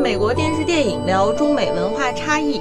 美国电视电影，聊中美文化差异。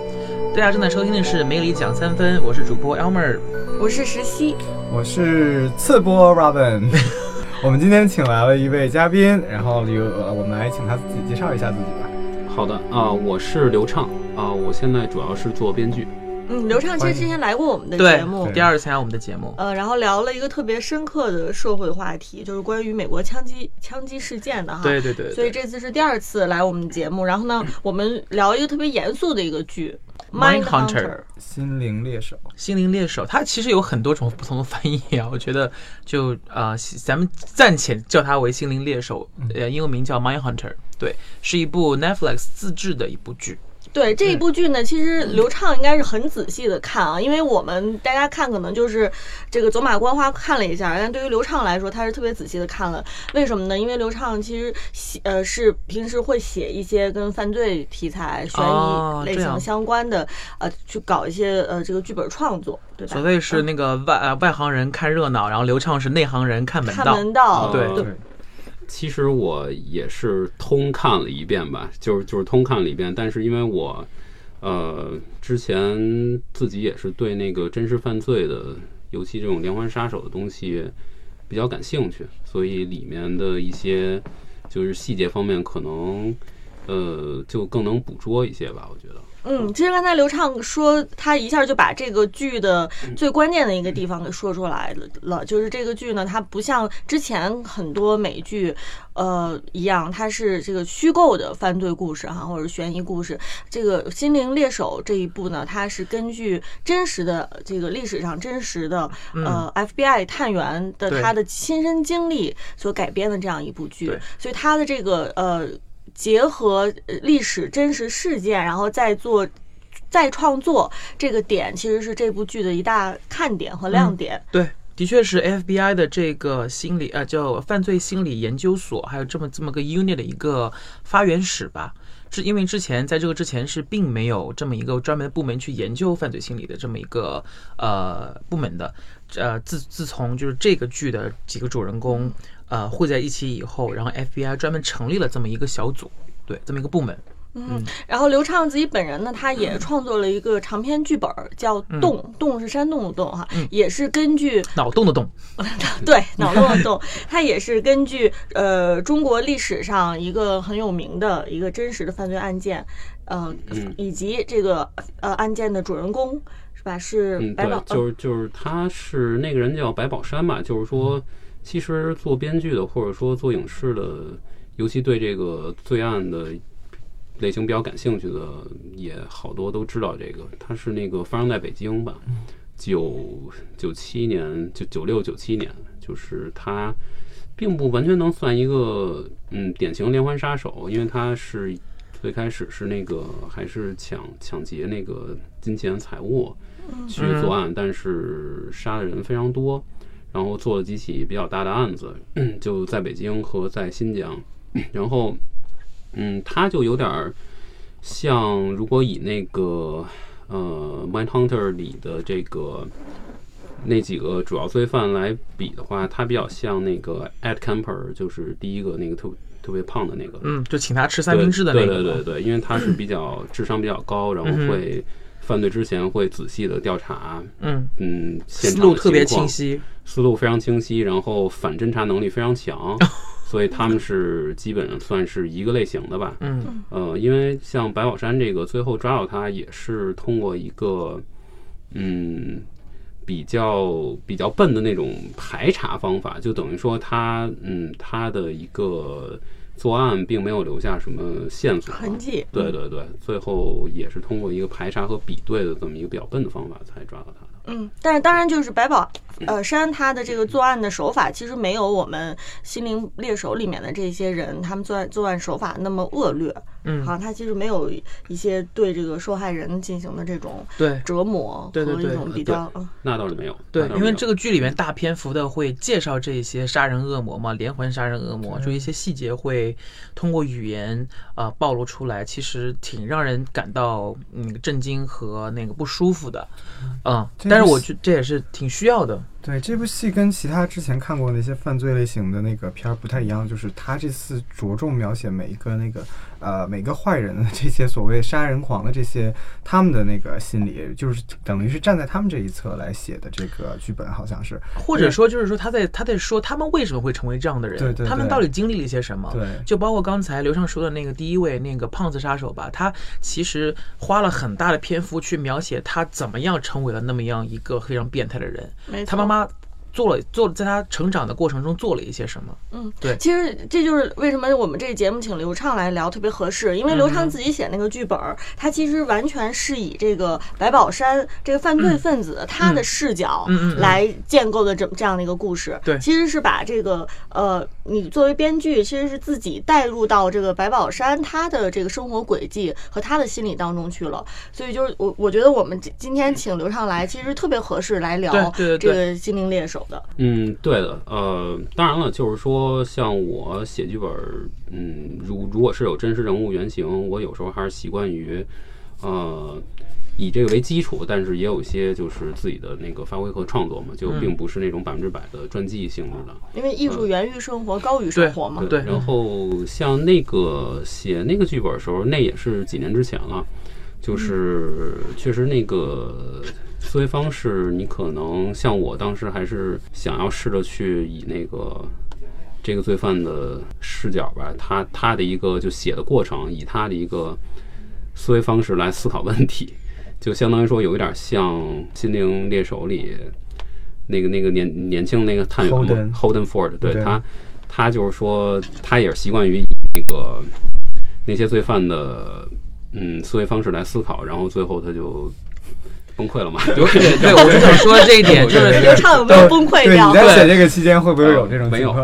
大家正在收听的是《梅里讲三分》，我是主播 Elmer，我是石溪，我是次播 Robin。我们今天请来了一位嘉宾，然后由我们来请他自己介绍一下自己吧。好的啊，我是刘畅啊，我现在主要是做编剧。嗯，刘畅其实之前来过我们的节目，第二次参加我们的节目，呃，然后聊了一个特别深刻的社会话题，就是关于美国枪击枪击事件的哈。对对对。所以这次是第二次来我们节目，然后呢，我们聊一个特别严肃的一个剧《Mind Hunter》心灵猎手。心灵猎手，它其实有很多种不同的翻译啊，我觉得就啊，咱们暂且叫它为心灵猎手，呃，英文名叫《Mind Hunter》，对，是一部 Netflix 自制的一部剧。对这一部剧呢，其实刘畅应该是很仔细的看啊，因为我们大家看可能就是这个走马观花看了一下，但对于刘畅来说，他是特别仔细的看了。为什么呢？因为刘畅其实写呃是平时会写一些跟犯罪题材、悬疑类型相关的呃，去搞一些呃这个剧本创作，对吧？所谓是那个外呃外行人看热闹，然后刘畅是内行人看门道。看门道，对对。其实我也是通看了一遍吧，就是就是通看了一遍，但是因为我，呃，之前自己也是对那个真实犯罪的，尤其这种连环杀手的东西比较感兴趣，所以里面的一些就是细节方面可能，呃，就更能捕捉一些吧，我觉得。嗯，其实刚才刘畅说，他一下就把这个剧的最关键的一个地方给说出来了，就是这个剧呢，它不像之前很多美剧，呃一样，它是这个虚构的犯罪故事哈，或者悬疑故事。这个《心灵猎手》这一部呢，它是根据真实的这个历史上真实的呃 FBI 探员的他的亲身经历所改编的这样一部剧，所以他的这个呃。结合历史真实事件，然后再做再创作，这个点其实是这部剧的一大看点和亮点。对，的确是 FBI 的这个心理呃叫犯罪心理研究所，还有这么这么个 unit 的一个发源史吧。是因为之前在这个之前是并没有这么一个专门的部门去研究犯罪心理的这么一个呃部门的。呃，自自从就是这个剧的几个主人公。呃，汇在一起以后，然后 FBI 专门成立了这么一个小组，对，这么一个部门。嗯，然后刘畅自己本人呢，他也创作了一个长篇剧本，叫《洞》，洞是山洞的洞哈，也是根据脑洞的洞，对，脑洞的洞，他也是根据呃中国历史上一个很有名的一个真实的犯罪案件，呃，以及这个呃案件的主人公是吧？是白宝，就是就是他是那个人叫白宝山嘛，就是说。其实做编剧的，或者说做影视的，尤其对这个罪案的类型比较感兴趣的，也好多都知道这个。他是那个发生在北京吧，九九七年，就九六九七年，就是他并不完全能算一个嗯典型连环杀手，因为他是最开始是那个还是抢抢劫那个金钱财物去作案，但是杀的人非常多。然后做了几起比较大的案子，就在北京和在新疆。然后，嗯，他就有点像，如果以那个呃《Mind Hunter》里的这个那几个主要罪犯来比的话，他比较像那个 Ed Camper，就是第一个那个特特别胖的那个。嗯，就请他吃三明治的那个。对对对对，因为他是比较智商比较高，然后会。犯罪之前会仔细的调查，嗯嗯，思路特别清晰，思路非常清晰，然后反侦查能力非常强，所以他们是基本上算是一个类型的吧。嗯呃，因为像白宝山这个最后抓到他也是通过一个嗯比较比较笨的那种排查方法，就等于说他嗯他的一个。作案并没有留下什么线索痕迹，对对对，最后也是通过一个排查和比对的这么一个比较笨的方法才抓到他的。嗯，但是当然就是白宝呃山他的这个作案的手法其实没有我们心灵猎手里面的这些人他们作案作案手法那么恶劣。嗯，好像他其实没有一些对这个受害人进行的这种对折磨和一种比较，那倒是没有。对，因为这个剧里面大篇幅的会介绍这些杀人恶魔嘛，连环杀人恶魔，就一些细节会通过语言啊暴露出来，其实挺让人感到那个震惊和那个不舒服的。嗯，但是我觉这也是挺需要的。对这部戏跟其他之前看过那些犯罪类型的那个片儿不太一样，就是他这次着重描写每一个那个呃每个坏人的这些所谓杀人狂的这些他们的那个心理，就是等于是站在他们这一侧来写的这个剧本，好像是或者说就是说他在他在说他们为什么会成为这样的人，对对对他们到底经历了一些什么？对就包括刚才刘畅说的那个第一位那个胖子杀手吧，他其实花了很大的篇幅去描写他怎么样成为了那么样一个非常变态的人。没错他妈妈做了做在他成长的过程中做了一些什么？嗯，对其实这就是为什么我们这个节目请刘畅来聊特别合适，因为刘畅自己写那个剧本儿，他其实完全是以这个白宝山这个犯罪分子他的视角来建构的这这样的一个故事。对其实是把这个呃，你作为编剧，其实是自己带入到这个白宝山他的这个生活轨迹和他的心理当中去了。所以就是我我觉得我们今今天请刘畅来，其实特别合适来聊这个心灵猎手的。嗯，对的，呃，当然了，就是说，像我写剧本，嗯，如如果是有真实人物原型，我有时候还是习惯于，呃，以这个为基础，但是也有一些就是自己的那个发挥和创作嘛，就并不是那种百分之百的传记性质的。因为艺术源于生活，高于生活嘛。对然后像那个写那个剧本的时候，那也是几年之前了，就是确实那个思维方式，你可能像我当时还是想要试着去以那个这个罪犯的视角吧，他他的一个就写的过程，以他的一个思维方式来思考问题，就相当于说有一点像《心灵猎手》里那个那个年年轻那个探员 Holden Holden Ford，对对他他就是说他也是习惯于以那个那些罪犯的嗯思维方式来思考，然后最后他就崩溃了嘛。对对，我就想说这一点，就是刘畅有没有崩溃，掉你？在写这个期间会不会有这种？没有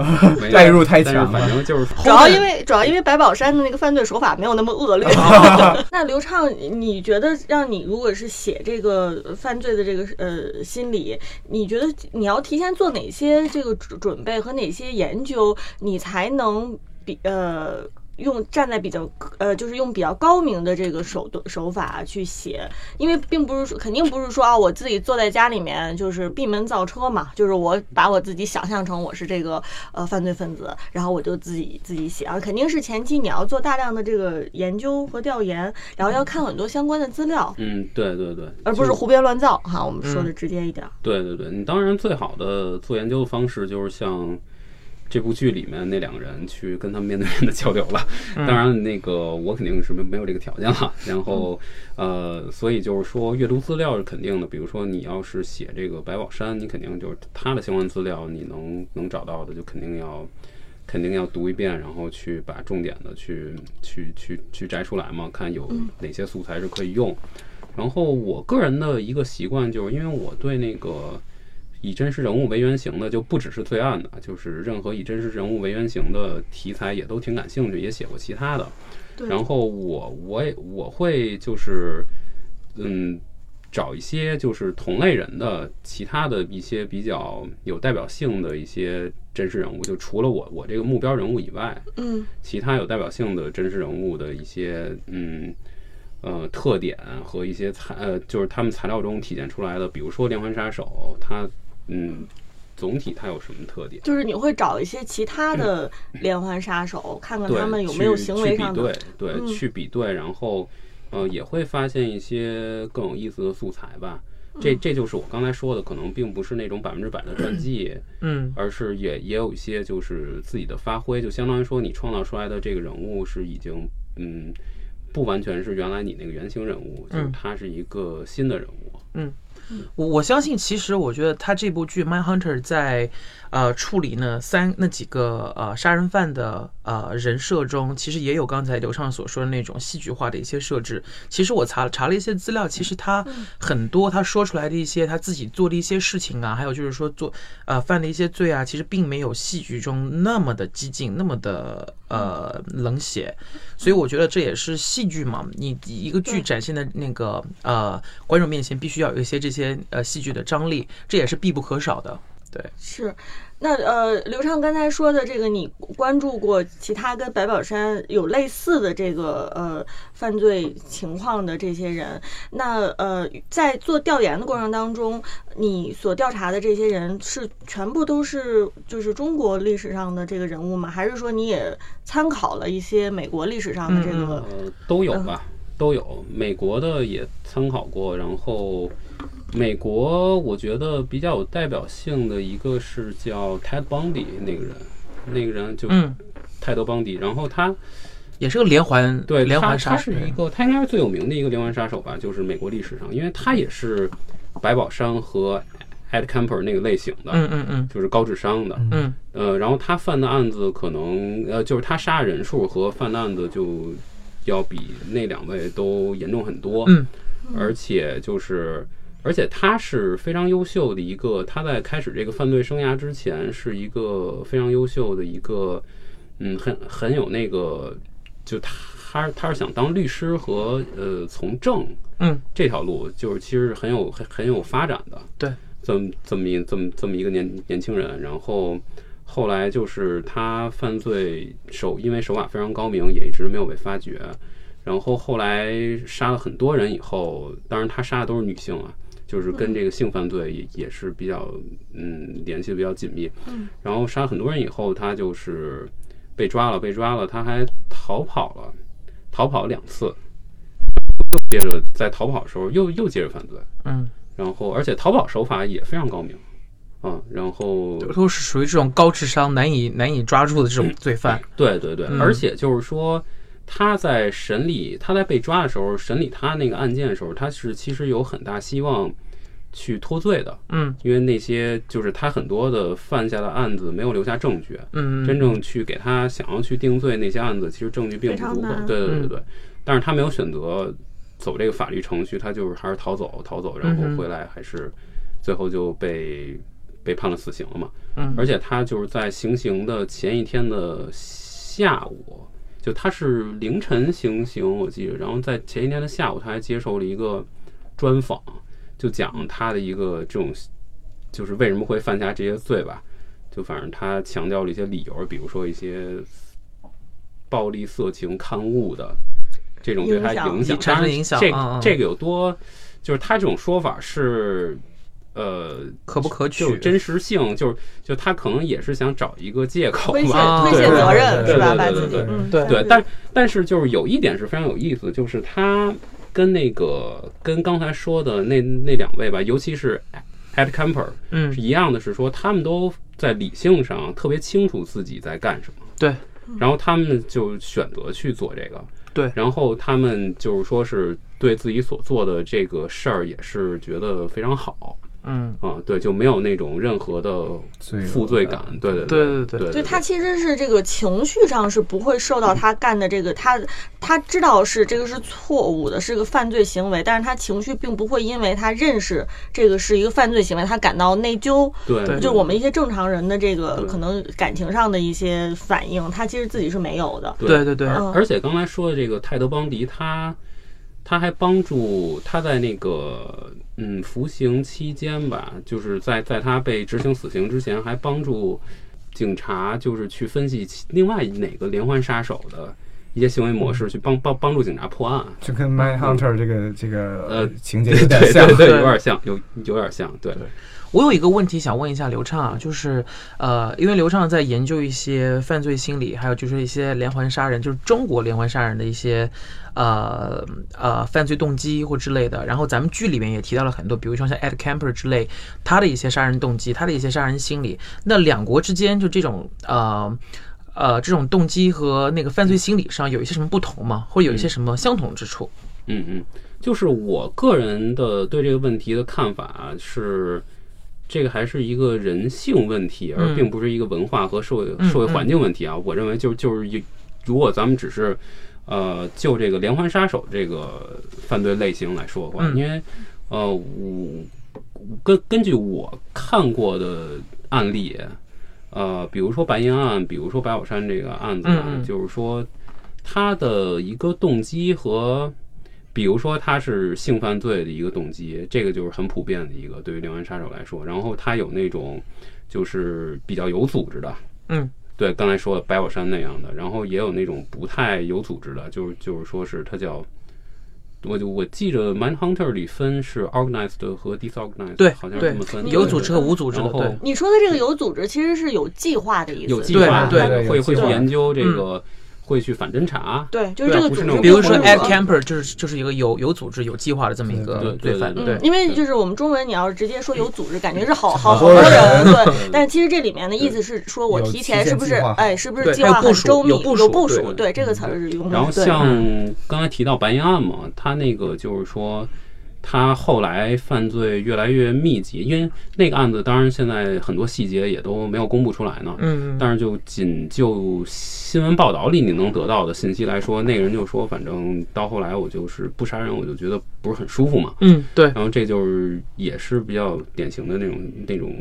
代入太强反正就是主要因为主要因为白宝山的那个犯罪手法没有那么恶劣。那刘畅，你觉得让你如果是写这个犯罪的这个呃心理，你觉得你要提前做哪些这个准准备和哪些研究，你才能比呃？用站在比较呃，就是用比较高明的这个手段手法去写，因为并不是说肯定不是说啊，我自己坐在家里面就是闭门造车嘛，就是我把我自己想象成我是这个呃犯罪分子，然后我就自己自己写啊，肯定是前期你要做大量的这个研究和调研，然后要看很多相关的资料，嗯，对对对，而不是胡编乱造哈。我们说的直接一点，对对对，你当然最好的做研究的方式就是像这部剧里面那两个人去跟他们面对面的交流了。当然，那个我肯定是没没有这个条件了。然后，呃，所以就是说阅读资料是肯定的。比如说你要是写这个白宝山，你肯定就是他的相关资料，你能能找到的就肯定要。肯定要读一遍，然后去把重点的去去去去摘出来嘛，看有哪些素材是可以用。然后我个人的一个习惯就是，因为我对那个以真实人物为原型的，就不只是罪案的，就是任何以真实人物为原型的题材也都挺感兴趣，也写过其他的。然后我我也我会就是嗯找一些就是同类人的其他的一些比较有代表性的一些真实人物，就除了我我这个目标人物以外，嗯其他有代表性的真实人物的一些嗯呃特点和一些材呃就是他们材料中体现出来的，比如说连环杀手，他嗯。总体它有什么特点？就是你会找一些其他的连环杀手，看看，他们有没有行为上去比对，对，嗯去比对，然后呃也会发现一些更有意思的素材吧。这嗯。这就是我刚才说的，可能并不是那种百分之百的传记，嗯。而是也也有一些就是自己的发挥，就相当于说你创造出来的这个人物是已经嗯不完全是原来你那个原型人物，就是嗯他是一个新的人物。我我相信，其实我觉得他这部剧《Mindhunter》在呃处理呢三那几个呃杀人犯的呃人设中，其实也有刚才刘畅所说的那种戏剧化的一些设置。其实我查查了一些资料，其实他很多他说出来的一些他自己做的一些事情啊，还有就是说做呃犯的一些罪啊，其实并没有戏剧中那么的激进，那么的呃冷血。所以我觉得这也是戏剧嘛，你一个剧展现的那个呃观众面前必须要有一些这些呃戏剧的张力，这也是必不可少的。对是，那呃，刘畅刚才说的这个，你关注过其他跟白宝山有类似的这个呃犯罪情况的这些人，那呃，在做调研的过程当中，你所调查的这些人是全部都是就是中国历史上的这个人物吗？还是说你也参考了一些美国历史上的这嗯个？呃，都有吧，都有。美国的也参考过，然后美国我觉得比较有代表性的一个是叫 Ted Bundy 那个人，那个人就嗯，泰德邦迪，然后他也是个连环对连环杀手他是，一个他应该是最有名的一个连环杀手吧，就是美国历史上，因为他也是百宝山和 Ed Kemper 那个类型的，嗯嗯嗯。就是高智商的，嗯。呃，然后他犯的案子可能呃，就是他杀人数和犯的案子就要比那两位都严重很多，嗯。而且就是。而且他是非常优秀的一个，他在开始这个犯罪生涯之前是一个非常优秀的一个，嗯，很很有那个，就他他是想当律师和呃从政嗯这条路，就是其实很有很很有发展的。对，这么这么一这么这么一个年年轻人，然后后来就是他犯罪手，因为手法非常高明，也一直没有被发觉。然后后来杀了很多人以后，当然他杀的都是女性啊，就是跟这个性犯罪也也是比较嗯联系的比较紧密。嗯，然后杀很多人以后，他就是被抓了，被抓了，他还逃跑了，逃跑两次，又接着在逃跑的时候又又接着犯罪。嗯，然后而且逃跑手法也非常高明，啊，然后都是属于这种高智商难以难以抓住的这种罪犯。对对对，嗯而且就是说他在审理他在被抓的时候，审理他那个案件的时候，他是其实有很大希望去脱罪的，嗯。因为那些就是他很多的犯下的案子没有留下证据，嗯，真正去给他想要去定罪那些案子，其实证据并不足够。对对对对，但是他没有选择走这个法律程序，他就是还是逃走逃走，然后回来还是最后就被被判了死刑了嘛。嗯。而且他就是在行刑的前一天的下午，就他是凌晨行刑，我记得，然后在前一天的下午，他还接受了一个专访，就讲他的一个这种，就是为什么会犯下这些罪吧。就反正他强调了一些理由，比如说一些暴力、色情、刊物的这种对他影响，产生当然这影响嗯嗯这个有多，就是他这种说法是，呃，可不可取？就真实性，就是就他可能也是想找一个借口推卸吧，推卸责任是吧？对把自己对对嗯。对对，但但是就是有一点是非常有意思，就是他跟那个跟刚才说的那那两位吧，尤其是 Ed Camper，嗯。是一样的，是说他们都在理性上特别清楚自己在干什么，对，然后他们就选择去做这个，对。然后他们就是说是对自己所做的这个事儿也是觉得非常好嗯。啊，对，就没有那种任何的罪负罪感，对对对对对对。他其实是这个情绪上是不会受到他干的这个，他他知道是这个是错误的，是个犯罪行为，但是他情绪并不会因为他认识这个是一个犯罪行为，他感到内疚。对，就是我们一些正常人的这个可能感情上的一些反应，他其实自己是没有的。对对对嗯。而且刚才说的这个泰德邦迪，他他还帮助他在那个嗯服刑期间吧，就是在在他被执行死刑之前，还帮助警察就是去分析另外哪个连环杀手的一些行为模式，去帮帮帮助警察破案。就跟 Mind Hunter 这个这个呃情节对有点像对对，对，对有点像，有有点像，对。我有一个问题想问一下刘畅啊，就是呃，因为刘畅在研究一些犯罪心理，还有就是一些连环杀人，就是中国连环杀人的一些呃呃犯罪动机或之类的。然后咱们剧里面也提到了很多，比如说像 Ed Kemper 之类，他的一些杀人动机，他的一些杀人心理。那两国之间就这种呃。呃，这种动机和那个犯罪心理上有一些什么不同吗？或者有一些什么相同之处？嗯嗯，就是我个人的对这个问题的看法是，这个还是一个人性问题，而嗯并不是一个文化和社会嗯社会环境问题啊。我认为就就是一，如果咱们只是呃就这个连环杀手这个犯罪类型来说的话，嗯因为呃我根根据我看过的案例。呃，比如说白银案，比如说白宝山这个案子就是说他的一个动机和比如说他是性犯罪的一个动机，这个就是很普遍的一个对于连环杀手来说。然后他有那种就是比较有组织的，嗯，对，刚才说的白宝山那样的，然后也有那种不太有组织的，就是就是说是他叫。我就我记着《Mindhunter》里分是 organized 和 disorganized，对好像是对这么分。有组织和无组织的，然后对，你说的这个有组织，其实是有计划的意思，有计划，对对会会去研究这个，会去反侦查。对，就是这个组织比如说不是 Ed 说 Camper 就是就是一个有有组织、有计划的这么一个对对罪犯，对因为就是我们中文，你要是直接说有组织，感觉是好好好多人，对。但其实这里面的意思是说我提前是不是哎，是不是计划很周密，有部署对这个词儿是用的。然后像刚才提到白银案嘛，他那个就是说，他后来犯罪越来越密集，因为那个案子当然现在很多细节也都没有公布出来呢。嗯，但是就仅就新闻报道里你能得到的信息来说，那个人就说，反正到后来我就是不杀人，我就觉得不是很舒服嘛。嗯，对，然后这就是也是比较典型的那种那种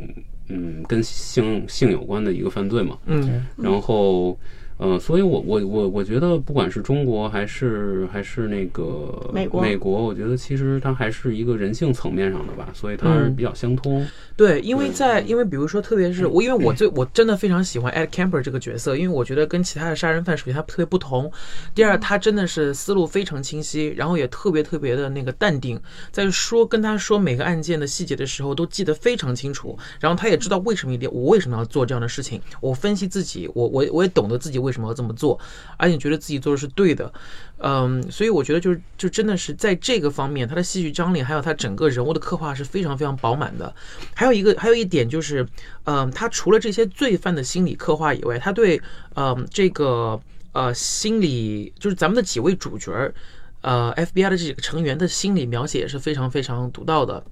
嗯跟性性有关的一个犯罪嘛。嗯然后，呃，所以我我我我觉得，不管是中国还是还是那个美国美国，我觉得其实它还是一个人性层面上的吧，所以它是嗯比较相通。对，因为在因为比如说，特别是我，因为我最我真的非常喜欢 Ed Camper 这个角色，因为我觉得跟其他的杀人犯，首先他特别不同，第二他真的是思路非常清晰，然后也特别特别的那个淡定，在说跟他说每个案件的细节的时候都记得非常清楚，然后他也知道为什么一点我为什么要做这样的事情，我分析自己，我我我也懂得自己为什么要这么做，而且觉得自己做的是对的，嗯，所以我觉得就是就真的是在这个方面，他的戏剧张力还有他整个人物的刻画是非常非常饱满的。还有一个还有一点就是，嗯、他除了这些罪犯的心理刻画以外，他对嗯、这个呃心理就是咱们的几位主角儿。呃，FBI 的这几个成员的心理描写也是非常非常独到的，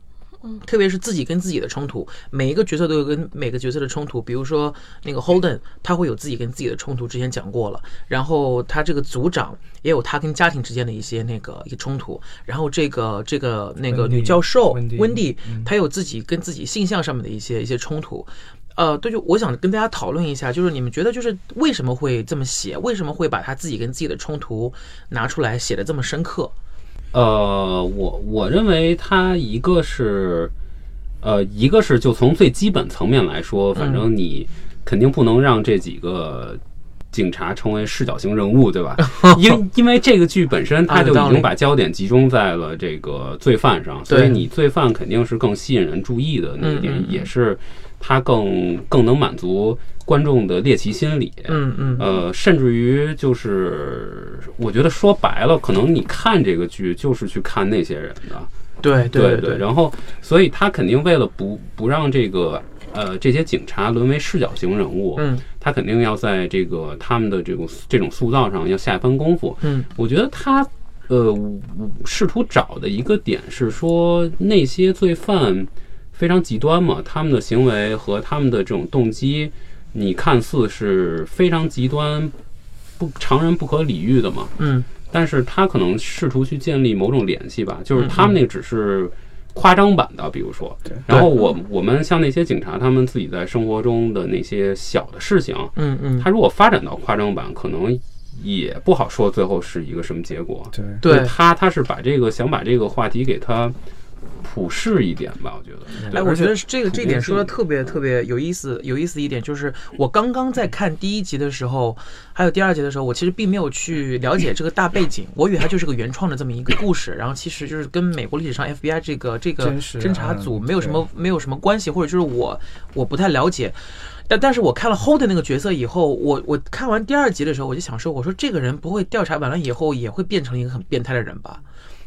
特别是自己跟自己的冲突，每一个角色都有跟每个角色的冲突。比如说那个 Holden，他会有自己跟自己的冲突，之前讲过了。然后他这个组长也有他跟家庭之间的一些那个一个冲突。然后这个这个那个女教授 Wendy，，她有自己跟自己性向上面的一些一些冲突。呃，对，就我想跟大家讨论一下，就是你们觉得就是为什么会这么写？为什么会把他自己跟自己的冲突拿出来写的这么深刻？呃，我我认为它一个是，呃，一个是就从最基本层面来说，反正你肯定不能让这几个警察成为视角型人物，对吧？因因为这个剧本身它就已经把焦点集中在了这个罪犯上，所以你罪犯肯定是更吸引人注意的那一点也是它更更能满足观众的猎奇心理。嗯嗯。呃，甚至于就是，我觉得说白了，可能你看这个剧就是去看那些人的，对对对然后，所以他肯定为了不不让这个呃这些警察沦为视角型人物，嗯。他肯定要在这个他们的这种这种塑造上要下一番功夫。嗯。我觉得他呃试图找的一个点是说那些罪犯非常极端嘛，他们的行为和他们的这种动机，你看似是非常极端、不常人不可理喻的嘛，嗯。但是他可能试图去建立某种联系吧，就是嗯他们那个只是夸张版的，比如说。对，然后我我们像那些警察，他们自己在生活中的那些小的事情，嗯嗯，他如果发展到夸张版，可能也不好说最后是一个什么结果。对。对。他他是把这个想把这个话题给他普世一点吧，我觉得。对哎，我觉得这个这点说的特别特别有意思。有意思一点就是，我刚刚在看第一集的时候，还有第二集的时候，我其实并没有去了解这个大背景，我以为它就是个原创的这么一个故事，然后其实就是跟美国历史上 FBI 这个这个侦查组没有什么没有什么关系，或者就是我我不太了解。但但是我看了 Hold 那个角色以后，我我看完第二集的时候，我就想说，我说这个人不会调查完了以后也会变成一个很变态的人吧？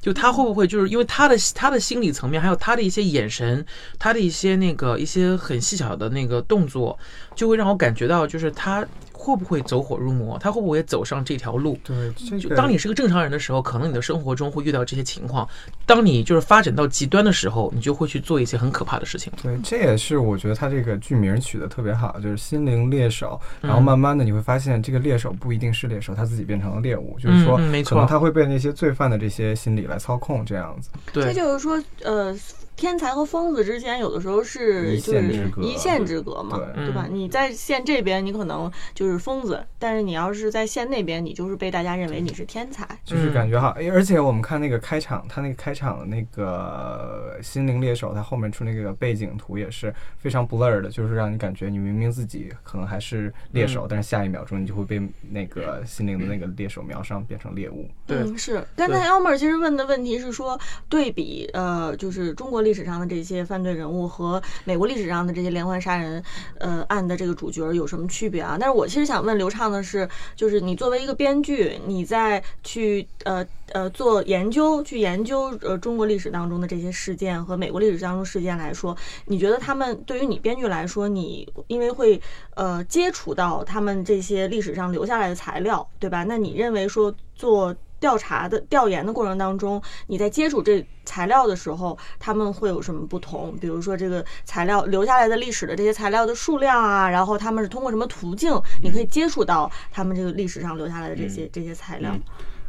就他会不会就是因为他的他的心理层面，还有他的一些眼神，他的一些那个一些很细小的那个动作，就会让我感觉到，就是他会不会走火入魔，他会不会走上这条路？对，这个就当你是个正常人的时候，可能你的生活中会遇到这些情况；当你就是发展到极端的时候，你就会去做一些很可怕的事情。对，这也是我觉得他这个剧名取得特别好，就是心灵猎手。然后嗯慢慢的你会发现，这个猎手不一定是猎手，他自己变成了猎物，就是说可能他会被那些罪犯的这些心理来操控，这样子。对这，就是说，呃天才和疯子之间有的时候是一就是线之隔一线之隔嘛，对对吧？你在线这边你可能就是疯子，但是你要是在线那边，你就是被大家认为你是天才。就是感觉哈，哎而且我们看那个开场，他那个开场的那个心灵猎手，他后面出那个背景图也是非常 blur 的，就是让你感觉你明明自己可能还是猎手，但是下一秒钟你就会被那个心灵的那个猎手瞄上，变成猎物。对嗯，是。刚才 Elmer 其实问的问题是说，对比呃，就是中国历史上的这些犯罪人物和美国历史上的这些连环杀人呃案的这个主角有什么区别啊？但是我其实想问刘畅的是，就是你作为一个编剧，你在去呃呃做研究，去研究呃中国历史当中的这些事件和美国历史当中事件来说，你觉得他们对于你编剧来说，你因为会呃接触到他们这些历史上留下来的材料，对吧？那你认为说做调查的调研的过程当中，你在接触这材料的时候，他们会有什么不同？比如说这个材料留下来的历史的这些材料的数量啊，然后他们是通过什么途径，你可以接触到他们这个历史上留下来的这些、这些材料？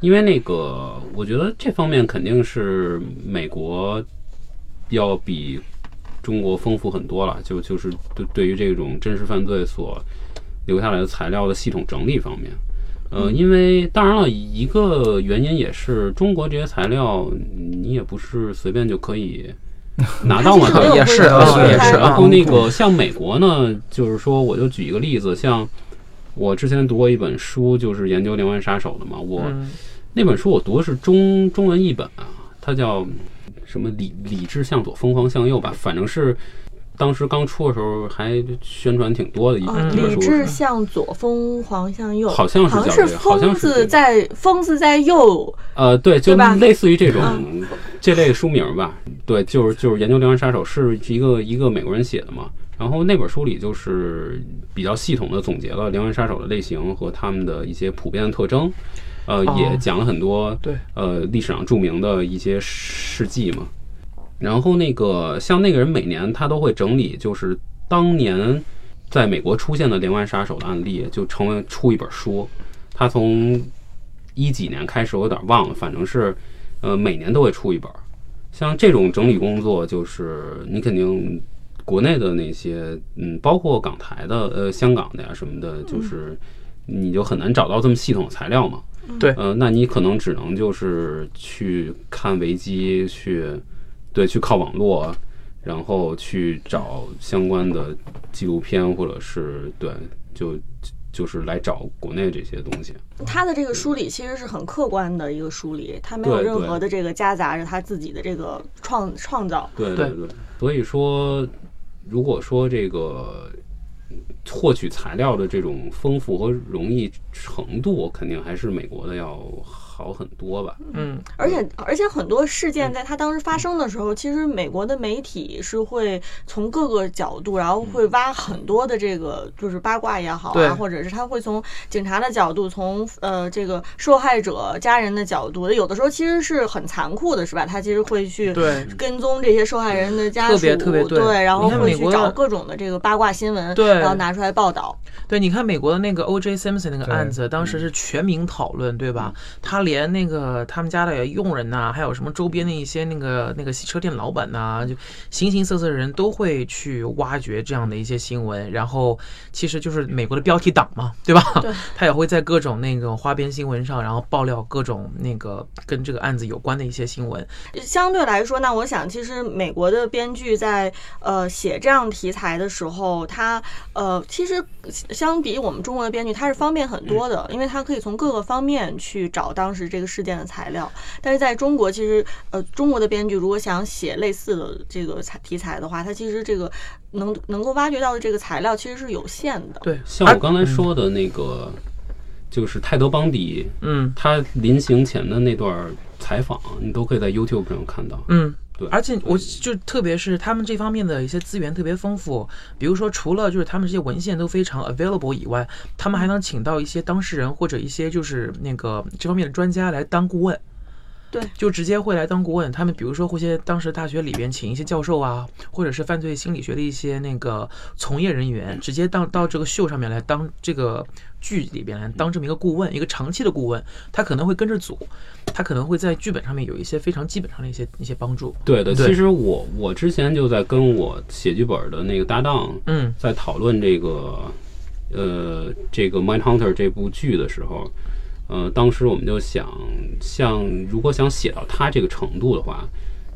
因为那个，我觉得这方面肯定是美国要比中国丰富很多了。就就是对对于这种真实犯罪所留下来的材料的系统整理方面，呃，因为当然了，一个原因也是中国这些材料你也不是随便就可以 拿到嘛，也是啊也是啊。然后那个像美国呢，就是说，我就举一个例子，像我之前读过一本书，就是研究连环杀手的嘛。我、嗯。那本书我读的是中中文译本啊，它叫什么理理智向左，疯狂向右吧，反正是当时刚出的时候还宣传挺多的一啊，本书理智是。向左，疯狂向右，好像是好像是叫这个好像疯子是在疯子在右，呃，对，就类似于这种嗯这类书名吧。对，就是就是研究连环杀手是一个一个美国人写的嘛。然后那本书里就是比较系统的总结了连环杀手的类型和他们的一些普遍的特征，呃，哦也讲了很多对呃历史上著名的一些事迹嘛。然后那个像那个人每年他都会整理，就是当年在美国出现的连环杀手的案例，就成为出一本书。他从一几年开始，我有点忘了，反正是呃每年都会出一本儿。像这种整理工作，就是你肯定国内的那些，嗯，包括港台的、呃香港的呀什么的，就是你就很难找到这么系统的材料嘛。对呃，那你可能只能就是去看维基，去对，去靠网络，然后去找相关的纪录片，或者是对，就就是来找国内这些东西。他的这个梳理其实是很客观的一个梳理，他没有任何的这个夹杂着他自己的这个创创造。对对对，所以说，如果说这个获取材料的这种丰富和容易程度，肯定还是美国的要好很多吧。嗯，而且而且很多事件在它当时发生的时候，其实美国的媒体是会从各个角度，然后会挖很多的这个就是八卦也好啊，或者是他会从警察的角度，从呃这个受害者家人的角度，有的时候其实是很残酷的，是吧？他其实会去对跟踪这些受害人的家属，特别特别对对，然后会去找各种的这个八卦新闻，对然后拿出来报道。对，你看美国的那个 O.J. Simpson 那个案子，当时是全民讨论，对吧？他连那个他们家的佣人呐、还有什么周边的一些那个那个洗车店老板呐、就形形色色的人都会去挖掘这样的一些新闻。然后其实就是美国的标题党嘛，对吧？对 他也会在各种那个花边新闻上，然后爆料各种那个跟这个案子有关的一些新闻。相对来说，那我想，其实美国的编剧在呃写这样题材的时候，他呃其实相比我们中国的编剧，他是方便很多的，因为他可以从各个方面去找当时这个事件的材料。但是在中国，其实呃中国的编剧如果想写类似的这个材题材的话，他其实这个能能够挖掘到的这个材料其实是有限的。对，像我刚才说的那个，就是泰德·邦迪嗯他临行前的那段采访，你都可以在 YouTube 上看到。嗯。对，而且我就特别是他们这方面的一些资源特别丰富，比如说除了就是他们这些文献都非常 available 以外，他们还能请到一些当事人或者一些就是那个这方面的专家来当顾问。对就直接会来当顾问。他们比如说会些当时大学里边请一些教授啊，或者是犯罪心理学的一些那个从业人员，直接到到这个秀上面来当这个剧里边来当这么一个顾问，一个长期的顾问，他可能会跟着组，他可能会在剧本上面有一些非常基本上的一些一些帮助。对的，对其实我我之前就在跟我写剧本的那个搭档嗯在讨论这个呃这个《Mindhunter》这部剧的时候，呃，当时我们就想，像如果想写到他这个程度的话，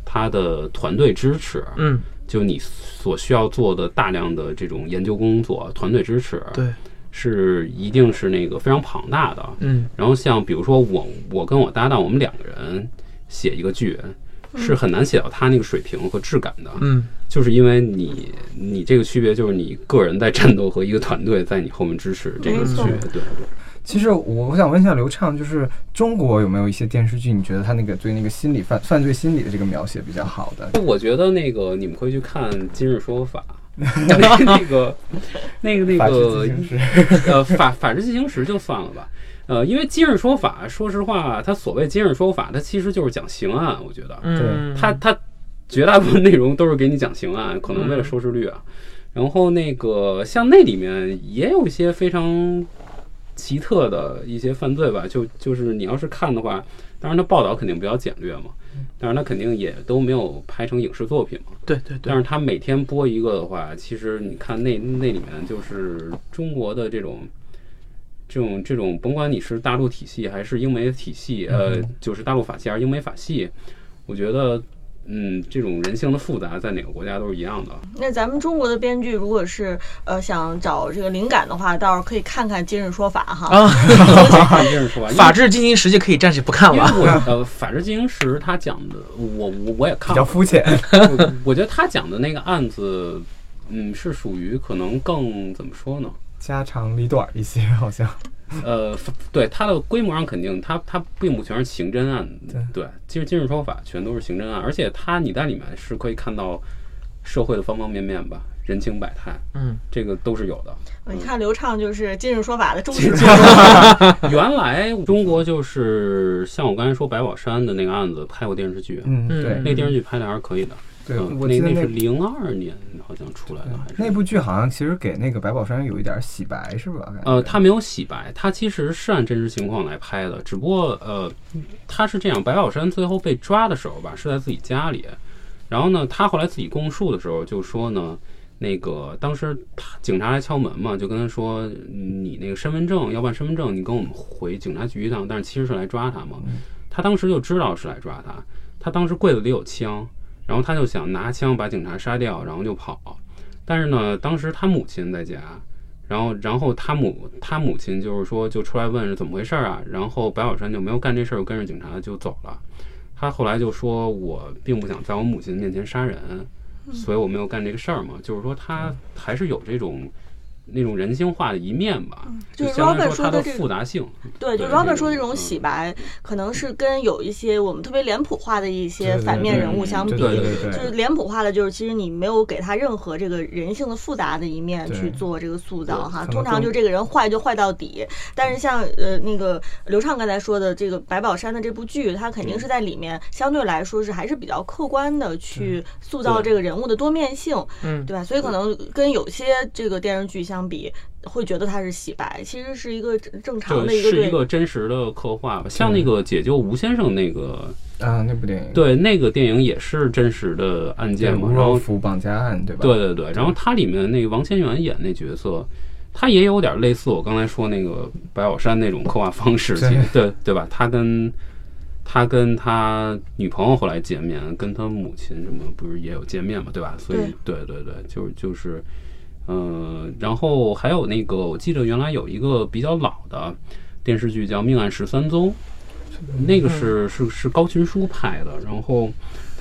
他的团队支持，嗯，就你所需要做的大量的这种研究工作、团队支持，对，是一定是那个非常庞大的。嗯然后像比如说我我跟我搭档，我们两个人写一个剧，是很难写到他那个水平和质感的。嗯就是因为你你这个区别就是你个人在战斗和一个团队在你后面支持这个区别。对对。其实我我想问一下刘畅，就是中国有没有一些电视剧，你觉得他那个对那个心理犯犯罪心理的这个描写比较好的？我觉得那个你们可以去看《今日说法》那个那个那个呃法法制进行时 就算了吧。呃，因为今日说法，说实话，它所谓今日说法，它其实就是讲刑案。我觉得，嗯，它它绝大部分内容都是给你讲刑案，可能为了收视率啊。然后那个像那里面也有一些非常奇特的一些犯罪吧，就就是你要是看的话，当然它报道肯定比较简略嘛，但是它肯定也都没有拍成影视作品嘛。对对对但，是它每天播一个的话，其实你看那那里面就是中国的这种。这种这种，甭管你是大陆体系还是英美体系，呃，就是大陆法系还是英美法系，我觉得，嗯，这种人性的复杂在哪个国家都是一样的。那咱们中国的编剧如果是呃想找这个灵感的话，倒是可以看看《今日说法》哈。啊，今日说法，法治进行时就可以暂时不看因为了。呃，《法制进行时》他讲的，我我我也看了，比较肤浅。我我觉得他讲的那个案子，嗯，是属于可能更怎么说呢？家长里短一些，好像。呃，对它的规模上肯定，它它并不全是刑侦案，对，其实今日说法全都是刑侦案，而且它你在里面是可以看到社会的方方面面吧，人情百态，嗯，这个都是有的。你看刘畅就是《今日说法》的 忠实观众。原来中国就是像我刚才说白宝山的那个案子拍过电视剧，嗯，嗯对那电视剧拍的还是可以的。对，嗯，我记得那那那是零二年好像出来的，还是那部剧好像其实给那个白宝山有一点洗白，是吧？呃，他没有洗白，他其实是按真实情况来拍的，只不过呃，他是这样，白宝山最后被抓的时候吧，是在自己家里，然后呢，他后来自己供述的时候就说呢，那个当时警察来敲门嘛，就跟他说，你那个身份证要办身份证，你跟我们回警察局一趟，但是其实是来抓他嘛，他当时就知道是来抓他，他当时柜子里有枪，然后他就想拿枪把警察杀掉，然后就跑，但是呢，当时他母亲在家。然后，然后他母他母亲就是说，就出来问是怎么回事儿啊？然后白小山就没有干这事儿，跟着警察就走了。他后来就说，我并不想在我母亲面前杀人，所以我没有干这个事儿嘛。就是说，他还是有这种那种人性化的一面吧，就是 Robert 说的这个复杂性。对，就对 Robert 说的这种洗白，可能是跟有一些我们特别脸谱化的一些反面人物相比，对对对就是脸谱化的，就是其实你没有给他任何这个人性的复杂的一面去做这个塑造哈。通常就这个人坏就坏到底，但是像呃那个刘畅刚才说的这个白宝山的这部剧，他肯定是在里面相对来说是还是比较客观的去塑造这个人物的多面性，嗯对吧？所以可能跟有些这个电视剧相比，会觉得它是洗白，其实是一个正正常的一个是一个真实的刻画吧，像那个解救吴先生那个，啊，那部电影对那个电影也是真实的案件嘛，吴然后绑架案，对吧？对对对，然后它里面那个王千源演那角色，他也有点类似我刚才说那个白宝山那种刻画方式，对对对吧？他跟他跟他女朋友后来见面，跟他母亲什么不是也有见面嘛，对吧？所以对对对，就是就是，呃，然后还有那个，我记得原来有一个比较老的电视剧叫《命案十三宗》，那个是是是高群书拍的，然后。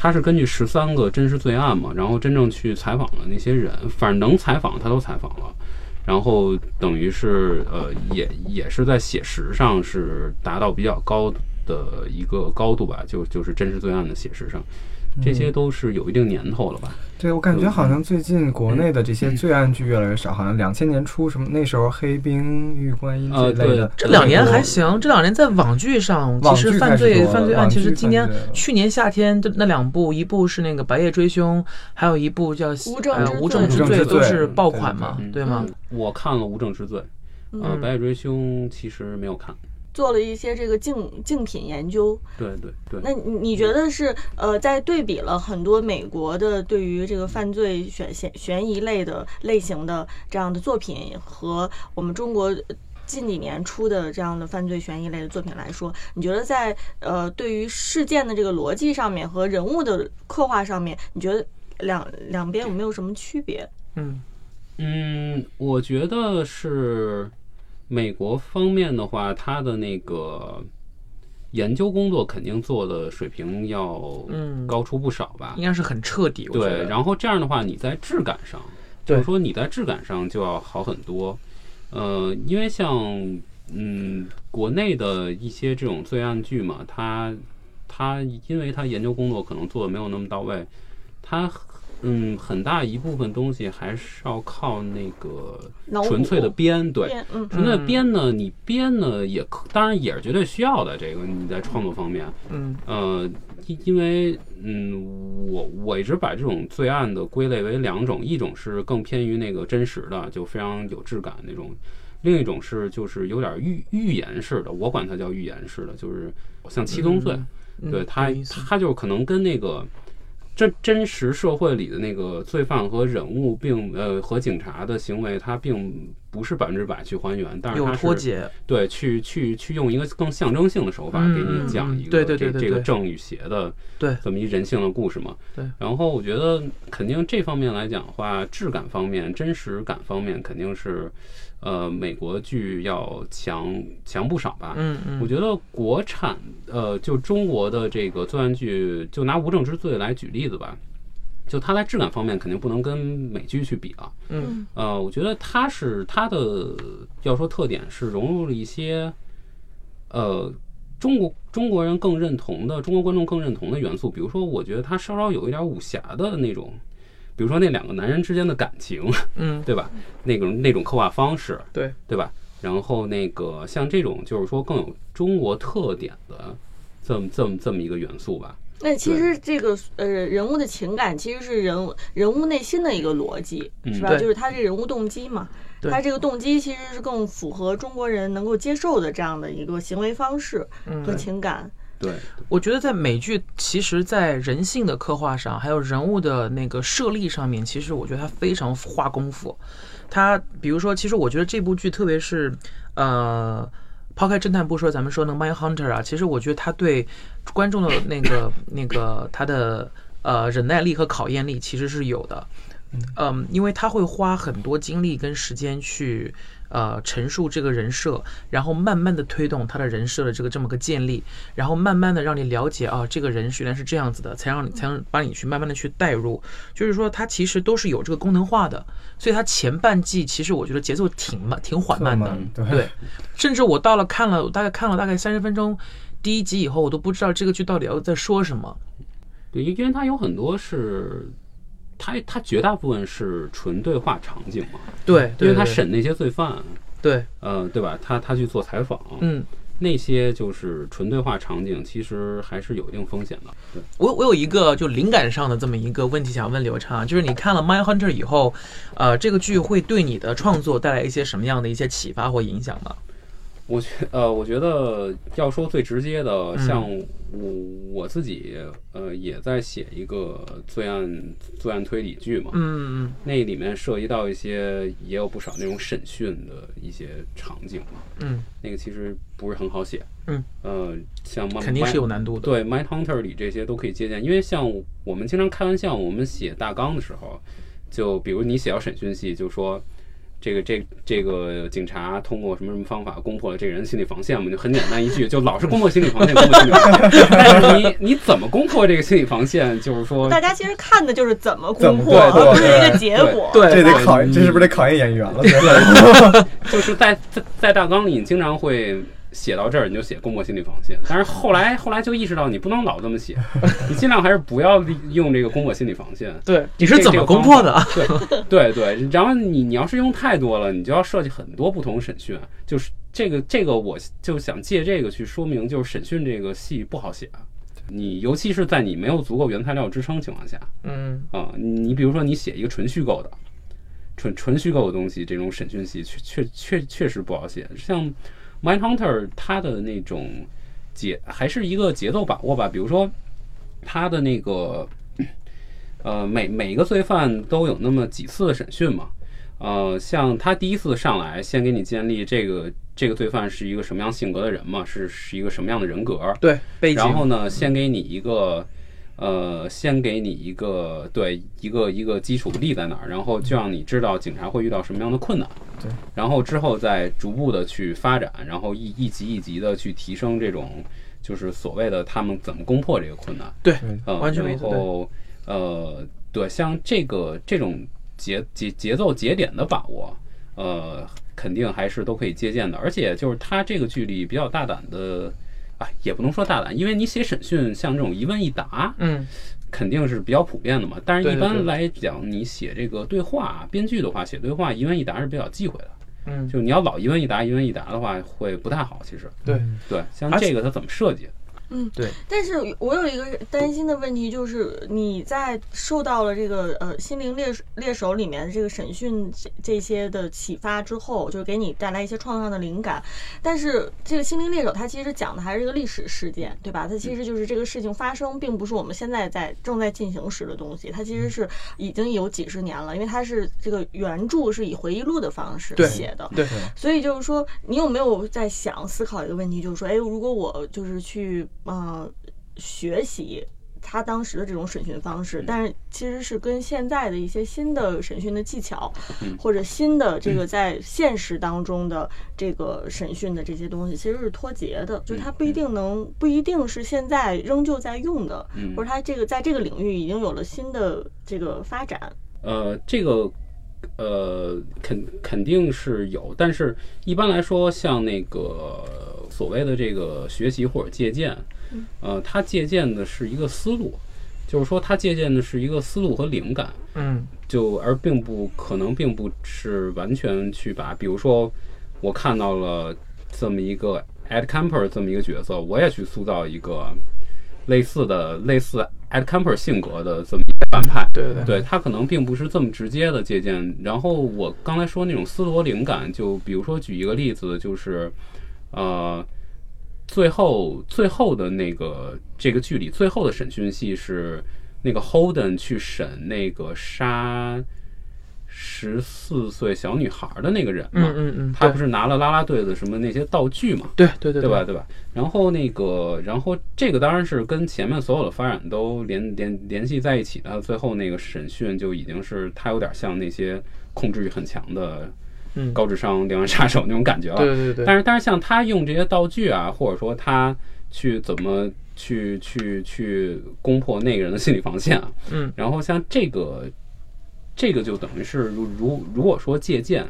他是根据十三个真实罪案嘛，然后真正去采访了那些人，反正能采访他都采访了，然后等于是呃也也是在写实上是达到比较高的一个高度吧，就就是真实罪案的写实上，这些都是有一定年头了吧？对，我感觉好像最近国内的这些罪案剧越来越少，好像两千年初什么那时候黑冰、玉观音这类的，这两年还行。这两年在网剧上，其实犯罪犯罪案，其实今年去年夏天的那两部，一部是那个《白夜追凶》，还有一部叫《无证无证之罪》，都是爆款嘛，对吗？我看了《无证之罪》，呃，《白夜追凶》其实没有看。做了一些这个竞竞品研究，对对对。那你觉得是呃，在对比了很多美国的对于这个犯罪悬悬悬疑类的类型的这样的作品，和我们中国近几年出的这样的犯罪悬疑类的作品来说，你觉得在呃对于事件的这个逻辑上面和人物的刻画上面，你觉得两两边有没有什么区别？嗯嗯，我觉得是。美国方面的话，他的那个研究工作肯定做的水平要高出不少吧？应该是很彻底。对，然后这样的话，你在质感上，就是说你在质感上就要好很多。呃，因为像嗯，国内的一些这种罪案剧嘛，他他因为他研究工作可能做的没有那么到位，他。嗯，很大一部分东西还是要靠那个纯粹的编，对，纯粹的编呢，你编呢也当然也是绝对需要的。这个你在创作方面，嗯，呃，因因为嗯，我我一直把这种罪案的归类为两种，一种是更偏于那个真实的，就非常有质感那种；另一种是就是有点预预言式的，我管它叫预言式的，就是像七宗罪，对它它就可能跟那个。真真实社会里的那个罪犯和人物，并呃和警察的行为，它并不是百分之百去还原，但是它是对去去去用一个更象征性的手法给你讲一个这这个正与邪的对这么一人性的故事嘛。对，然后我觉得肯定这方面来讲的话，质感方面、真实感方面肯定是。呃，美国剧要强强不少吧？嗯嗯，我觉得国产呃，就中国的这个作案剧，就拿《无证之罪》来举例子吧，就它在质感方面肯定不能跟美剧去比了。嗯，呃，我觉得它是它的要说特点是融入了一些呃中国中国人更认同的中国观众更认同的元素，比如说，我觉得它稍稍有一点武侠的那种。比如说那两个男人之间的感情，嗯，对吧？那种那种刻画方式，对对吧？然后那个像这种就是说更有中国特点的这么这么这么一个元素吧。那其实这个呃人物的情感其实是人人物内心的一个逻辑，是吧？就是他这人物动机嘛，他这个动机其实是更符合中国人能够接受的这样的一个行为方式和情感。对，我觉得在美剧，其实，在人性的刻画上，还有人物的那个设立上面，其实我觉得他非常花功夫。他比如说，其实我觉得这部剧，特别是呃，抛开侦探不说，咱们说那个《My Hunter》啊，其实我觉得他对观众的那个那个他的呃忍耐力和考验力其实是有的。嗯，因为他会花很多精力跟时间去。呃，陈述这个人设，然后慢慢的推动他的人设的这个这么个建立，然后慢慢的让你了解啊，这个人原来是这样子的，才让你才能把你去慢慢的去带入。就是说，它其实都是有这个功能化的，所以它前半季其实我觉得节奏挺慢，挺缓慢的。对，甚至我到了看了，大概看了大概三十分钟第一集以后，我都不知道这个剧到底要在说什么。对，因为它有很多是。他他绝大部分是纯对话场景嘛？对，因为他审那些罪犯，对，呃，对吧？他他去做采访，嗯，那些就是纯对话场景，其实还是有一定风险的。对，我我有一个就灵感上的这么一个问题想问刘畅，就是你看了《My Hunter》以后，呃，这个剧会对你的创作带来一些什么样的一些启发或影响吗？我觉呃，我觉得要说最直接的，像我我自己呃，也在写一个罪案罪案推理剧嘛，嗯嗯，那里面涉及到一些也有不少那种审讯的一些场景嘛，嗯，那个其实不是很好写，嗯，呃，像肯定是有难度的，对，《My Hunter》里这些都可以借鉴，因为像我们经常开玩笑，我们写大纲的时候，就比如你写到审讯戏，就说。这个这这个警察通过什么什么方法攻破了这个人心理防线嘛？就很简单一句，就老是攻破心理防线，攻破心理防线。但是你你怎么攻破这个心理防线？就是说，大家其实看的就是怎么攻破，而不是一个结果。对，这得考验，这是不是得考验演员了？对，就是在在在大纲里，你经常会写到这儿你就写攻破心理防线，但是后来后来就意识到你不能老这么写，你尽量还是不要利用这个攻破心理防线。对，你是怎么攻破的？对对对，然后你你要是用太多了，你就要设计很多不同审讯，就是这个这个我就想借这个去说明，就是审讯这个戏不好写。你尤其是在你没有足够原材料支撑情况下，嗯啊，你比如说你写一个纯虚构的、纯纯虚构的东西，这种审讯戏确确确确实不好写。像《Mindhunter》它的那种节还是一个节奏把握吧，比如说它的那个呃每每个罪犯都有那么几次的审讯嘛，呃，像他第一次上来先给你建立这个这个罪犯是一个什么样性格的人嘛，是是一个什么样的人格，对，背景。然后呢，先给你一个，呃，先给你一个，对，一个一个基础立在哪儿，然后就让你知道警察会遇到什么样的困难。对。然后之后再逐步的去发展，然后一一级一级的去提升这种，就是所谓的他们怎么攻破这个困难。对，嗯，完全没错。然后，呃，对，像这个这种节节节奏节点的把握，呃。肯定还是都可以借鉴的，而且就是他这个剧里比较大胆的，啊，也不能说大胆，因为你写审讯像这种一问一答，嗯，肯定是比较普遍的嘛。但是，一般来讲，你写这个对话，编剧的话，写对话一问一答是比较忌讳的。嗯，就你要老一问一答，一问一答的话，会不太好。其实，对对，像这个它怎么设计？嗯，对。但是我有一个担心的问题，就是你在受到了这个呃《心灵猎猎手》里面的这个审讯这这些的启发之后，就是给你带来一些创伤的灵感。但是这个《心灵猎手》它其实讲的还是一个历史事件，对吧？它其实就是这个事情发生，并不是我们现在在正在进行时的东西，它其实是已经有几十年了，因为它是这个原著是以回忆录的方式写的。对，所以就是说，你有没有在想思考一个问题，就是说，哎，如果我就是去呃学习他当时的这种审讯方式，但是其实是跟现在的一些新的审讯的技巧，或者新的这个在现实当中的这个审讯的这些东西，其实是脱节的，就是它不一定能，不一定是现在仍旧在用的，嗯。或者它这个在这个领域已经有了新的这个发展。呃，这个呃，肯肯定是有，但是一般来说，像那个所谓的这个学习或者借鉴，呃，他借鉴的是一个思路，就是说他借鉴的是一个思路和灵感，嗯就而并不可能并不是完全去把，比如说我看到了这么一个 Ed Camper 这么一个角色，我也去塑造一个类似的类似 Ed Camper 性格的这么一个反派。对对对对他可能并不是这么直接的借鉴。然后我刚才说那种思路和灵感，就比如说举一个例子，就是呃，最后最后的那个这个剧里最后的审讯戏是那个 Holden 去审那个杀十四岁小女孩的那个人嘛，嗯嗯嗯，他不是拿了啦啦队的什么那些道具嘛，对对对对吧？？对吧？然后那个，然后这个当然是跟前面所有的发展都联联联系在一起的。最后那个审讯就已经是他有点像那些控制欲很强的嗯，高智商连环杀手那种感觉了。对对对。对，但是但是像他用这些道具啊，或者说他去怎么去去去攻破那个人的心理防线啊，嗯，然后像这个这个就等于是如如如果说借鉴，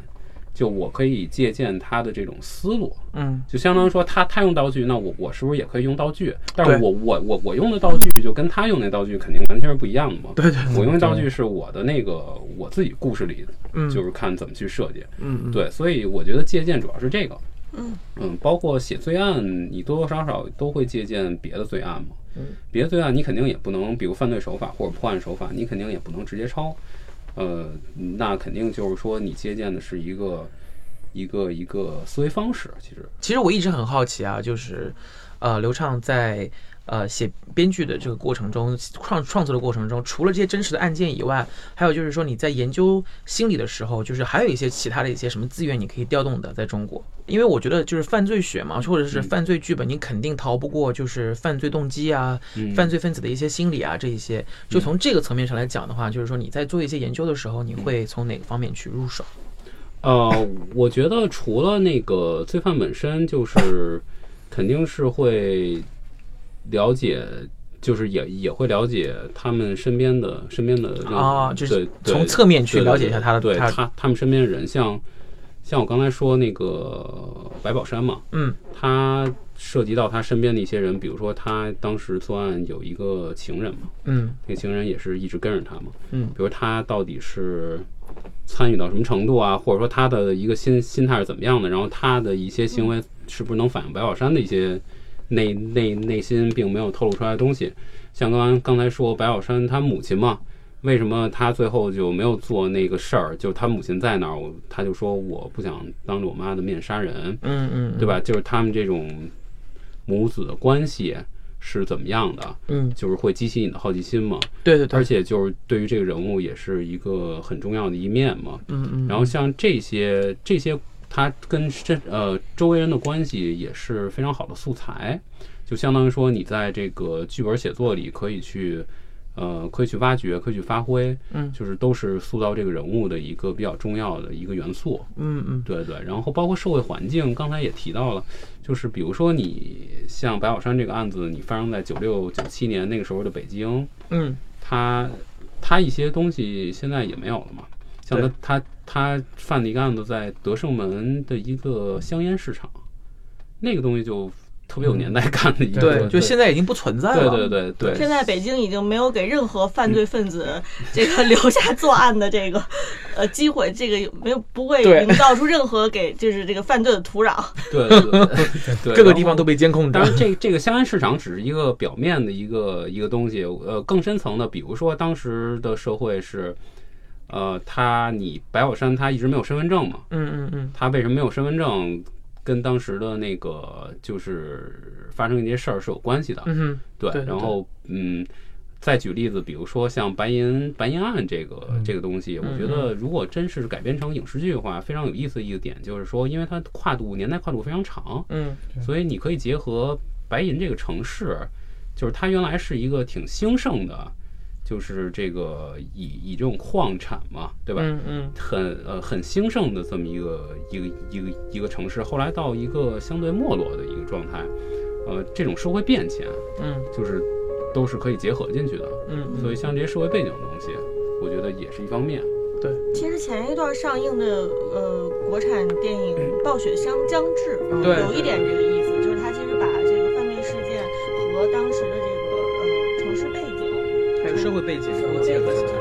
就我可以借鉴他的这种思路，嗯就相当于说他他用道具，那我我是不是也可以用道具？但是我我我我用的道具就跟他用那道具肯定完全是不一样的嘛。对对，我用的道具是我的那个我自己故事里的，嗯就是看怎么去设计。嗯嗯对，所以我觉得借鉴主要是这个。嗯嗯，包括写罪案，你多多少少都会借鉴别的罪案嘛。嗯，别的罪案你肯定也不能，比如犯罪手法或者破案手法，你肯定也不能直接抄。呃，那肯定就是说你借鉴的是一个一个一个思维方式。其实，其实我一直很好奇啊，就是，呃，刘畅在呃写编剧的这个过程中，创创作的过程中，除了这些真实的案件以外，还有就是说你在研究心理的时候，就是还有一些其他的一些什么资源你可以调动的，在中国，因为我觉得就是犯罪学嘛，或者是犯罪剧本，你肯定逃不过就是犯罪动机啊、嗯犯罪分子的一些心理啊这一些。就从这个层面上来讲的话，就是说你在做一些研究的时候，你会从哪个方面去入手？呃，我觉得除了那个罪犯本身，就是肯定是会了解，就是也也会了解他们身边的身边的人啊就是对对从侧面去了解一下他的对他他他们身边的人，像像我刚才说那个白宝山嘛，嗯。他涉及到他身边的一些人，比如说他当时作案有一个情人嘛，嗯。那个情人也是一直跟着他嘛，嗯。比如他到底是参与到什么程度啊，或者说他的一个心心态是怎么样的，然后他的一些行为是不是能反映白宝山的一些内内内心并没有透露出来的东西？像刚刚刚才说白小山他母亲嘛，为什么他最后就没有做那个事儿？就他母亲在那儿，我他就说我不想当着我妈的面杀人，嗯嗯，对吧？就是他们这种母子的关系是怎么样的？嗯，就是会激起你的好奇心嘛。对对对，而且就是对于这个人物也是一个很重要的一面嘛。嗯嗯，然后像这些这些，他跟这呃周围人的关系也是非常好的素材，就相当于说你在这个剧本写作里可以去呃可以去挖掘，可以去发挥，嗯。就是都是塑造这个人物的一个比较重要的一个元素。嗯嗯。对对，然后包括社会环境，刚才也提到了，就是比如说你像白宝山这个案子，你发生在九六九七年那个时候的北京，嗯。他他一些东西现在也没有了嘛，像他他他犯的一个案子在德胜门的一个香烟市场，那个东西就特别有年代感的一个，对，就现在已经不存在了。对对对对现在北京已经没有给任何犯罪分子 这个留下作案的这个呃机会，这个没有不会营造出任何给就是这个犯罪的土壤。对对对对对，各个地方都被监控着。当然这，这个香烟市场只是一个表面的一个一个东西，呃，更深层的，比如说当时的社会是，呃，他你白宝山他一直没有身份证嘛，嗯嗯嗯他为什么没有身份证，跟当时的那个就是发生一些事儿是有关系的，嗯哼，对，对对然后嗯。再举例子，比如说像白银白银案这个、这个东西，我觉得如果真是改编成影视剧的话，非常有意思的一个点就是说，因为它跨度年代跨度非常长，嗯所以你可以结合白银这个城市，就是它原来是一个挺兴盛的，就是这个以以这种矿产嘛，对吧？嗯嗯很呃很兴盛的这么一个一个一个一个城市，后来到一个相对没落的一个状态，呃，这种社会变迁嗯就是都是可以结合进去的。嗯，所以像这些社会背景的东西，我觉得也是一方面。对，其实前一段上映的呃国产电影《暴雪将将至》有一点这个意思，就是它其实把这个犯罪事件和当时社会背景都结合起来。